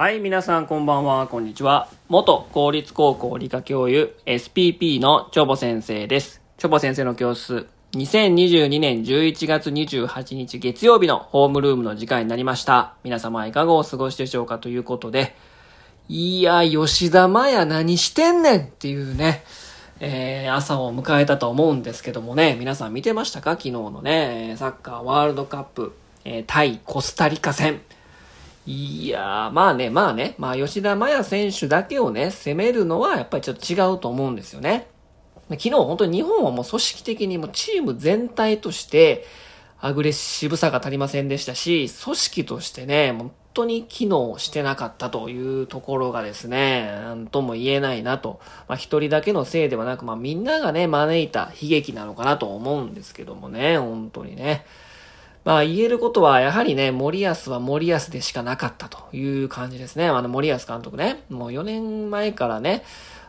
はい、皆さんこんばんは、こんにちは。元公立高校理科教諭 SPP のチョボ先生です。チョボ先生の教室、2022年11月28日月曜日のホームルームの時間になりました。皆様いかがお過ごしでしょうかということで、いや、吉田麻也何してんねんっていうね、えー、朝を迎えたと思うんですけどもね、皆さん見てましたか？昨日のね、サッカーワールドカップ、えー、対コスタリカ戦。いやー、まあね、まあね、まあ吉田麻也選手だけをね、攻めるのはやっぱりちょっと違うと思うんですよね。昨日本当に日本はもう組織的にもうチーム全体としてアグレッシブさが足りませんでしたし、組織としてね、本当に機能してなかったというところがですね、なんとも言えないなと。まあ一人だけのせいではなく、まあみんながね、招いた悲劇なのかなと思うんですけどもね、本当にね。まあ言えることは、やはりね、森保は森保でしかなかったという感じですね。あの森保監督ね、もう4年前からね、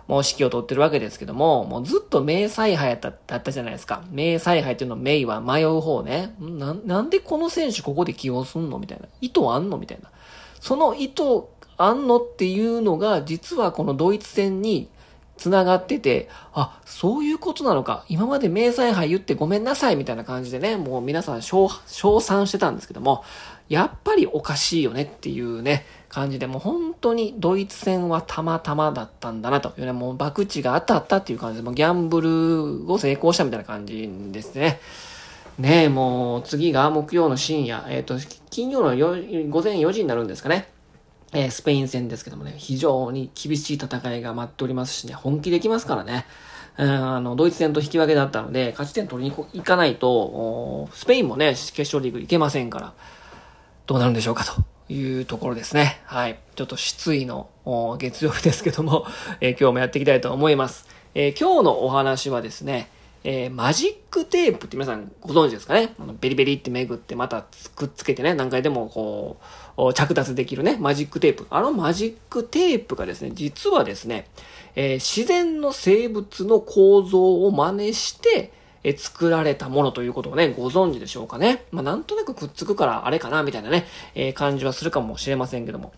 もう指揮を取ってるわけですけども、もうずっと名采配、だったじゃないですか。名采配っていうの名は迷う方ね。な、なんでこの選手ここで起用すんのみたいな。意図あんのみたいな。その意図あんのっていうのが、実はこのドイツ戦に繋がってて、あ、そういうことなのか。今まで名采配言ってごめんなさいみたいな感じでね、もう皆さん称賛してたんですけども、やっぱりおかしいよねっていうね、感じで、もう本当にドイツ戦はたまたまだったんだなというね、もう博打が当たったっていう感じで、もうギャンブルを成功したみたいな感じですね。ねえ、もう次が木曜の深夜、えっ、ー、と、金曜の午前4時になるんですかね。えー、スペイン戦ですけどもね、非常に厳しい戦いが待っておりますしね、本気できますからね。あの、ドイツ戦と引き分けだったので、勝ち点取りに行かないと、スペインもね、決勝リーグ行けませんから、どうなるんでしょうかというところですね。はい。ちょっと失意の月曜日ですけども、えー、今日もやっていきたいと思います。えー、今日のお話はですね、えー、マジックテープって皆さんご存知ですかね？ベリベリってめくってまたくっつけてね、何回でもこう、着脱できるね、マジックテープ。あのマジックテープがですね、実はですね、えー、自然の生物の構造を真似して、え作られたものということをね、ご存知でしょうかね？まあ、なんとなくくっつくからあれかな、みたいなね、えー、感じはするかもしれませんけども。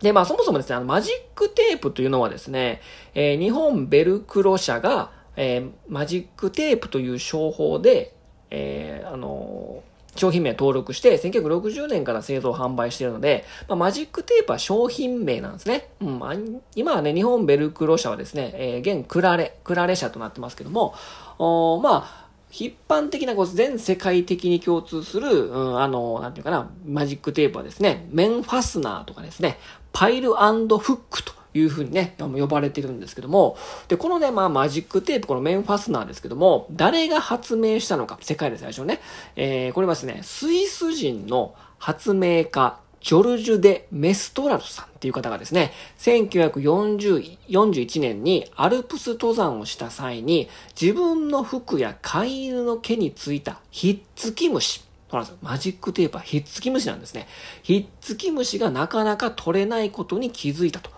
で、まあ、そもそもですね、あの、マジックテープというのはですね、えー、日本ベルクロ社が、えー、マジックテープという商標で、えー、あの商品名登録して、1960年から製造販売しているので、まあ、マジックテープは商品名なんですね。うん、今はね、日本ベルクロ社はですね、えー、現クラレ、クラレ社となってますけども、おまあ、一般的なこう全世界的に共通する、うん、あの、なんていうかな、マジックテープはですね、面ファスナーとかですね、パイルフックというふうにね、呼ばれてるんですけども、で、このね、まあ、マジックテープ、このメンファスナーですけども、誰が発明したのか、世界で最初ね、えー、これはですね、スイス人の発明家、ジョルジュ・デ・メストラルさんっていう方がですね、1941年にアルプス登山をした際に、自分の服や飼い犬の毛についたひっつき虫、マジックテープはひっつき虫なんですね。ひっつき虫がなかなか取れないことに気づいたと。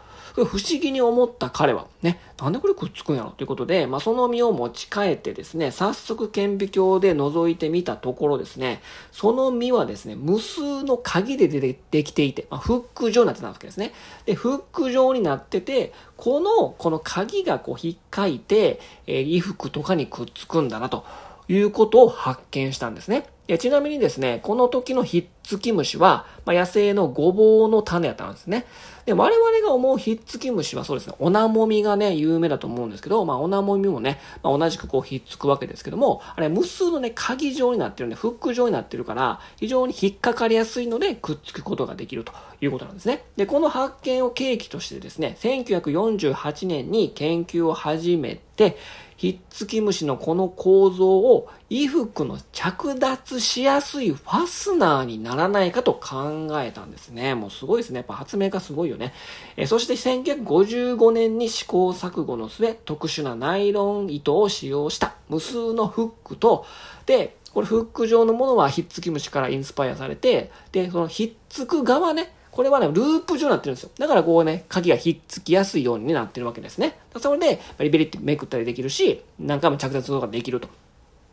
不思議に思った彼は、ね、なんでこれくっつくんやろということで、まあ、その実を持ち帰ってですね、早速顕微鏡で覗いてみたところですね、その実はですね、無数の鍵ででできていて、まあ、フック状になってたわけですね。で、フック状になってて、この、この鍵がこう引っかいて、えー、衣服とかにくっつくんだなと。いうことを発見したんですね。ちなみにですね、この時のひっつき虫は、まあ、野生のごぼうの種やったんですね。で、我々が思うひっつき虫はそうですね、オナモミがね、有名だと思うんですけど、まあ、オナモミもね、まあ、同じくこうひっつくわけですけども、あれ無数のね、鍵状になってるんで、フック状になってるから、非常に引っかかりやすいので、くっつくことができるということなんですね。で、この発見を契機としてですね、1948年に研究を始めて、ひっつき虫のこの構造を衣服の着脱しやすいファスナーにならないかと考えたんですね。もうすごいですね。やっぱ発明家すごいよね。えそして1955年に試行錯誤の末、特殊なナイロン糸を使用した無数のフックと、で、これフック状のものはひっつき虫からインスパイアされて、で、そのひっつく側ね、これはね、ループ状になってるんですよ。だからこうね、鍵がひっつきやすいようになってるわけですね。それで、ベリベリってめくったりできるし、何回も着脱とかできると。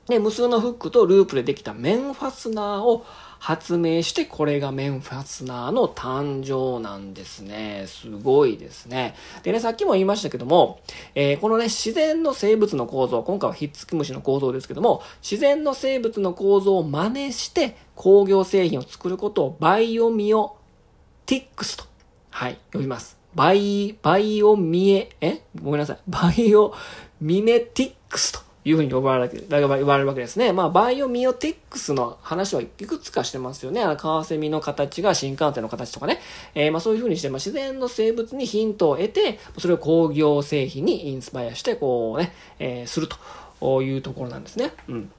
で、無数のフックとループでできた面ファスナーを発明して、これが面ファスナーの誕生なんですね。すごいですね。でね、さっきも言いましたけども、えー、このね、自然の生物の構造、今回はひっつき虫の構造ですけども、自然の生物の構造を真似して工業製品を作ることをバイオミオティックスと、はい、呼びます。バイ、バイオミエ、え？ごめんなさい。バイオミメティックスというふうに呼ばれる、言われるわけですね。まあ、バイオミオティックスの話はいくつかしてますよね。あの、カワセミの形が新幹線の形とかね。えー、まあ、そういうふうにして、まあ、自然の生物にヒントを得て、それを工業製品にインスパイアして、こうね、えー、するというところなんですね。うん。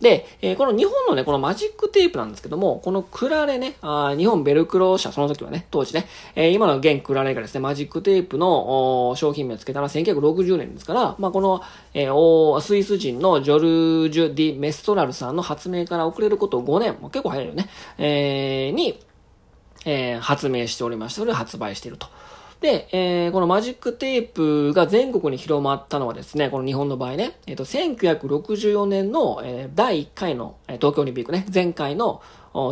で、えー、この日本のね、このマジックテープなんですけども、このクラレね、あ日本ベルクロ社、その時はね、当時ね、えー、今の現クラレがですね、マジックテープの商品名を付けたのは1960年ですから、まあ、この、えー、スイス人のジョルジュ・ディ・メストラルさんの発明から遅れること5年、結構早いよね、えー、に、えー、発明しておりまして、それを発売していると。で、えー、このマジックテープが全国に広まったのはですね、この日本の場合ね、えっ、ー、と、1964年の、えー、第1回の、えー、東京オリンピックね、前回の、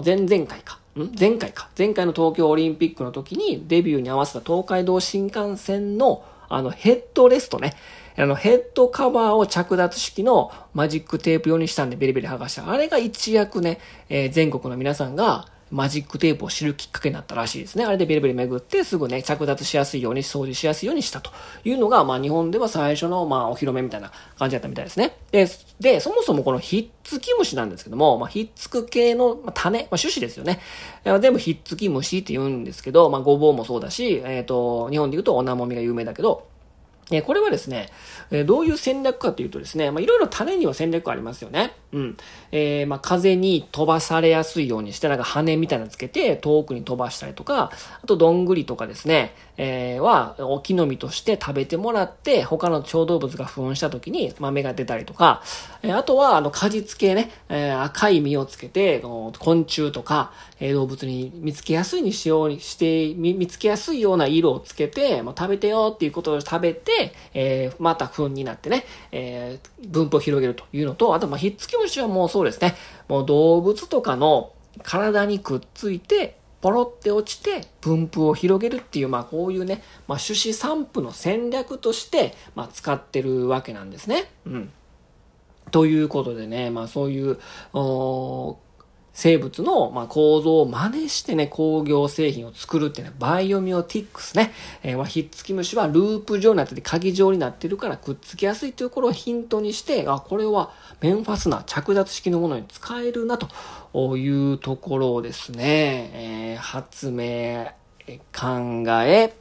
前々回か。ん？前回か。前回の東京オリンピックの時にデビューに合わせた東海道新幹線のあのヘッドレストね。あのヘッドカバーを着脱式のマジックテープ用にしたんでベリベリ剥がした。あれが一躍ね、えー、全国の皆さんがマジックテープを知るきっかけになったらしいですね。あれでベリベリめくってすぐね、着脱しやすいように、掃除しやすいようにしたというのが、まあ日本では最初のまあお披露目みたいな感じだったみたいですね。で、で、そもそもこのひっつき虫なんですけども、まあひっつく系の種、まあ種子ですよね。全部ひっつき虫って言うんですけど、まあごぼうもそうだし、えっ、ー、と、日本で言うとおなもみが有名だけど、えこれはですね、えどういう戦略かというとですね、まあ、いろいろ種には戦略ありますよね。うん。えー、まあ、風に飛ばされやすいようにして、なんか羽みたいなのつけて遠くに飛ばしたりとか、あとどんぐりとかですね、えー、は、お木の実として食べてもらって、他の小動物が糞した時に豆が出たりとか、えー、あとは、あの、果実系ね、えー、赤い実をつけて、昆虫とか、え、動物に見つけやすいにしようにして、見つけやすいような色をつけて、まあ、食べてよっていうことを食べて、えー、また糞になってね、えー、分布を広げるというのと、あと、まあ、ひっつき虫はもうそうですね、もう動物とかの体にくっついて、ポロって落ちて分布を広げるっていう、まあこういうね、まあ種子散布の戦略として、まあ使ってるわけなんですね。うん。ということでね、まあそういう、生物の、ま構造を真似してね、工業製品を作るってね、バイオミオティックスね。えー、ま、ひっつき虫はループ状になってて、鍵状になってるからくっつきやすいというところをヒントにして、あ、これはメンファスナー着脱式のものに使えるなというところをですね、えー、発明、考え、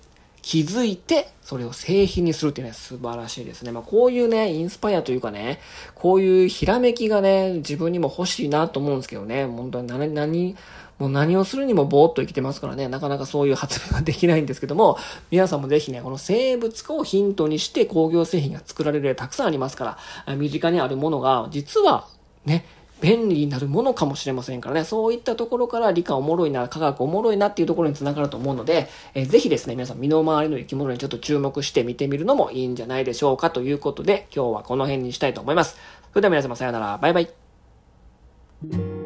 気づいて、それを製品にするっていうね、素晴らしいですね。まあ、こういうね、インスパイアというかね、こういうひらめきがね、自分にも欲しいなと思うんですけどね、本当に何、何、もう何をするにもぼーっと生きてますからね、なかなかそういう発明ができないんですけども、皆さんもぜひね、この生物化をヒントにして工業製品が作られる例たくさんありますから、身近にあるものが、実は、ね、便利になるものかもしれませんからね、そういったところから理科おもろいな、科学おもろいなっていうところにつながると思うので、えー、ぜひですね、皆さん身の回りの生き物にちょっと注目して見てみるのもいいんじゃないでしょうかということで、今日はこの辺にしたいと思います。それでは皆様さようなら、バイバイ。